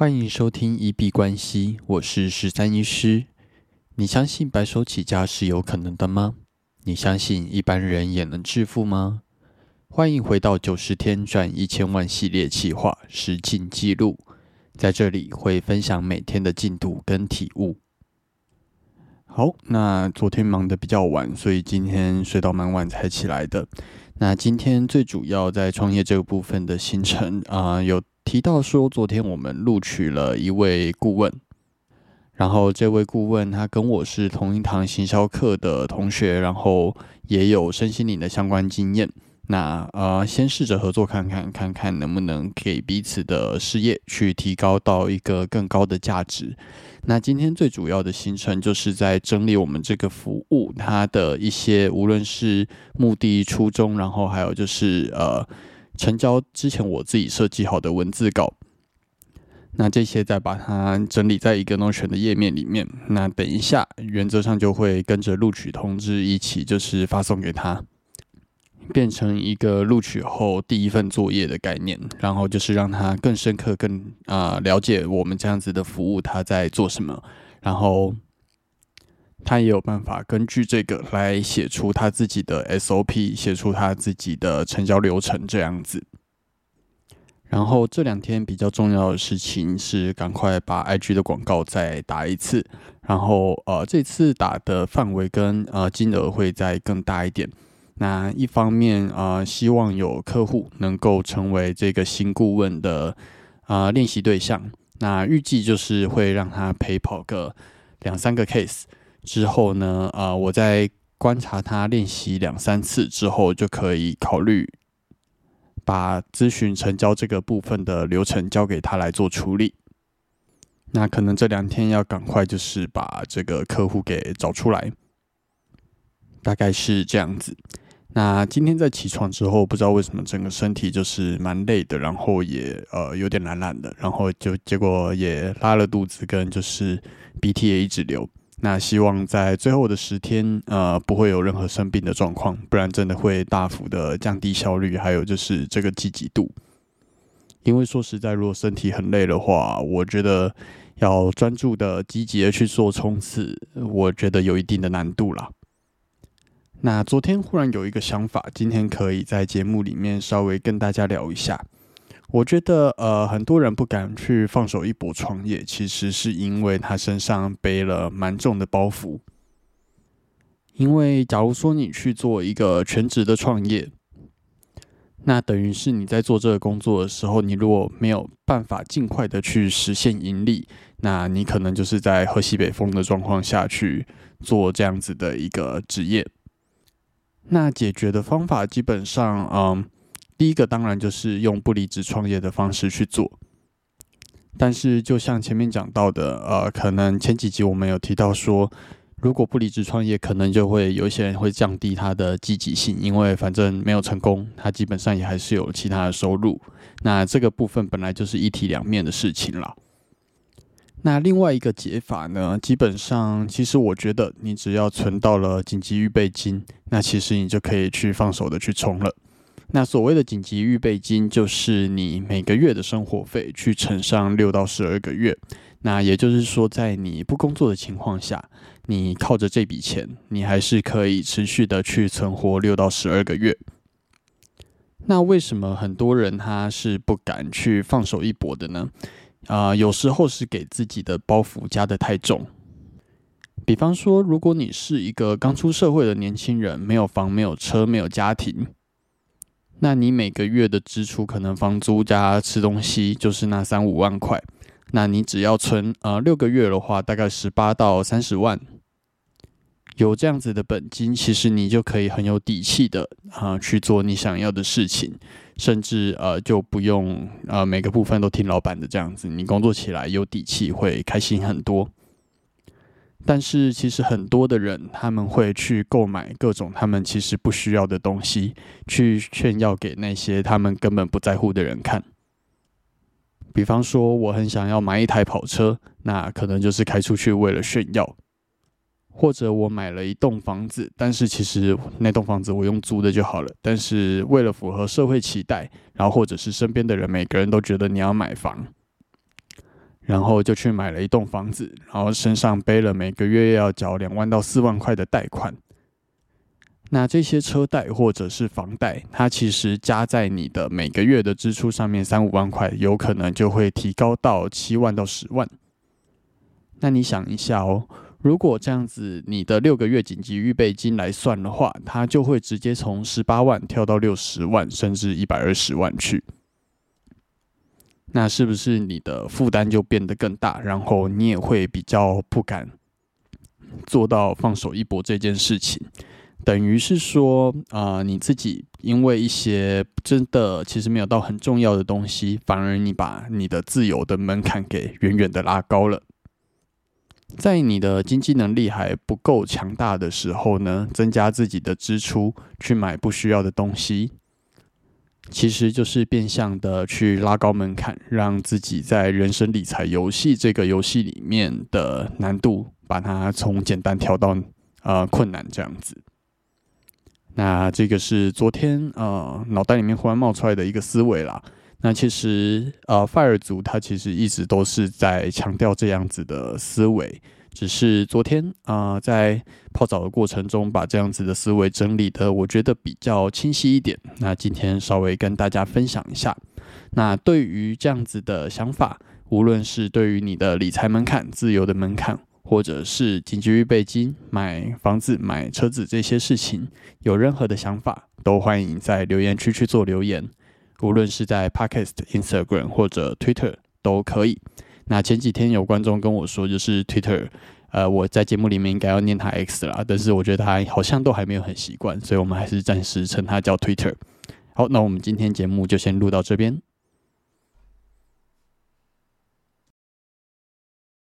欢迎收听一币关系，我是十三医师。你相信白手起家是有可能的吗？你相信一般人也能致富吗？欢迎回到九十天赚一千万系列企划实进记录，在这里会分享每天的进度跟体悟。好，那昨天忙得比较晚，所以今天睡到蛮晚才起来的。那今天最主要在创业这个部分的行程啊，有。提到说，昨天我们录取了一位顾问，然后这位顾问他跟我是同一堂行销课的同学，然后也有身心灵的相关经验。那呃，先试着合作看看，看看能不能给彼此的事业去提高到一个更高的价值。那今天最主要的行程就是在整理我们这个服务它的一些，无论是目的初衷，然后还有就是呃。成交之前，我自己设计好的文字稿，那这些再把它整理在一个 Notion 的页面里面。那等一下，原则上就会跟着录取通知一起，就是发送给他，变成一个录取后第一份作业的概念。然后就是让他更深刻、更啊了解我们这样子的服务他在做什么，然后。他也有办法根据这个来写出他自己的 SOP，写出他自己的成交流程这样子。然后这两天比较重要的事情是，赶快把 IG 的广告再打一次。然后呃，这次打的范围跟呃金额会再更大一点。那一方面啊，希望有客户能够成为这个新顾问的啊练习对象。那预计就是会让他陪跑个两三个 case。之后呢，啊，我在观察他练习两三次之后，就可以考虑把咨询成交这个部分的流程交给他来做处理。那可能这两天要赶快，就是把这个客户给找出来，大概是这样子。那今天在起床之后，不知道为什么整个身体就是蛮累的，然后也呃有点懒懒的，然后就结果也拉了肚子，跟就是鼻涕也一直流。那希望在最后的十天，呃，不会有任何生病的状况，不然真的会大幅的降低效率，还有就是这个积极度。因为说实在，如果身体很累的话，我觉得要专注的、积极的去做冲刺，我觉得有一定的难度啦。那昨天忽然有一个想法，今天可以在节目里面稍微跟大家聊一下。我觉得，呃，很多人不敢去放手一搏创业，其实是因为他身上背了蛮重的包袱。因为假如说你去做一个全职的创业，那等于是你在做这个工作的时候，你如果没有办法尽快的去实现盈利，那你可能就是在喝西北风的状况下去做这样子的一个职业。那解决的方法基本上，嗯。第一个当然就是用不离职创业的方式去做，但是就像前面讲到的，呃，可能前几集我们有提到说，如果不离职创业，可能就会有一些人会降低他的积极性，因为反正没有成功，他基本上也还是有其他的收入。那这个部分本来就是一体两面的事情了。那另外一个解法呢，基本上其实我觉得，你只要存到了紧急预备金，那其实你就可以去放手的去冲了。那所谓的紧急预备金，就是你每个月的生活费去乘上六到十二个月。那也就是说，在你不工作的情况下，你靠着这笔钱，你还是可以持续的去存活六到十二个月。那为什么很多人他是不敢去放手一搏的呢？啊，有时候是给自己的包袱加的太重。比方说，如果你是一个刚出社会的年轻人，没有房、没有车、没有家庭。那你每个月的支出可能房租加吃东西就是那三五万块，那你只要存呃六个月的话，大概十八到三十万，有这样子的本金，其实你就可以很有底气的啊去做你想要的事情，甚至呃就不用呃每个部分都听老板的这样子，你工作起来有底气，会开心很多。但是其实很多的人他们会去购买各种他们其实不需要的东西，去炫耀给那些他们根本不在乎的人看。比方说，我很想要买一台跑车，那可能就是开出去为了炫耀；或者我买了一栋房子，但是其实那栋房子我用租的就好了。但是为了符合社会期待，然后或者是身边的人，每个人都觉得你要买房。然后就去买了一栋房子，然后身上背了每个月要缴两万到四万块的贷款。那这些车贷或者是房贷，它其实加在你的每个月的支出上面三五万块，有可能就会提高到七万到十万。那你想一下哦，如果这样子，你的六个月紧急预备金来算的话，它就会直接从十八万跳到六十万，甚至一百二十万去。那是不是你的负担就变得更大？然后你也会比较不敢做到放手一搏这件事情？等于是说，啊，你自己因为一些真的其实没有到很重要的东西，反而你把你的自由的门槛给远远的拉高了。在你的经济能力还不够强大的时候呢，增加自己的支出去买不需要的东西，其实就是变相的去拉高门槛，让自己在人生理财游戏这个游戏里面的难度，把它从简单调到呃困难这样子。那这个是昨天呃脑袋里面忽然冒出来的一个思维啦。那其实呃 Fire 族他其实一直都是在强调这样子的思维，只是昨天啊在泡澡的过程中把这样子的思维整理的我觉得比较清晰一点。那今天稍微跟大家分享一下。那对于这样子的想法，无论是对于你的理财门槛、自由的门槛。或者是紧急预备金、买房子、买车子这些事情，有任何的想法，都欢迎在留言区去做留言。无论是在 Podcast、Instagram 或者 Twitter 都可以。那前几天有观众跟我说，就是 Twitter，呃，我在节目里面应该要念它 X 啦，但是我觉得他好像都还没有很习惯，所以我们还是暂时称它叫 Twitter。好，那我们今天节目就先录到这边。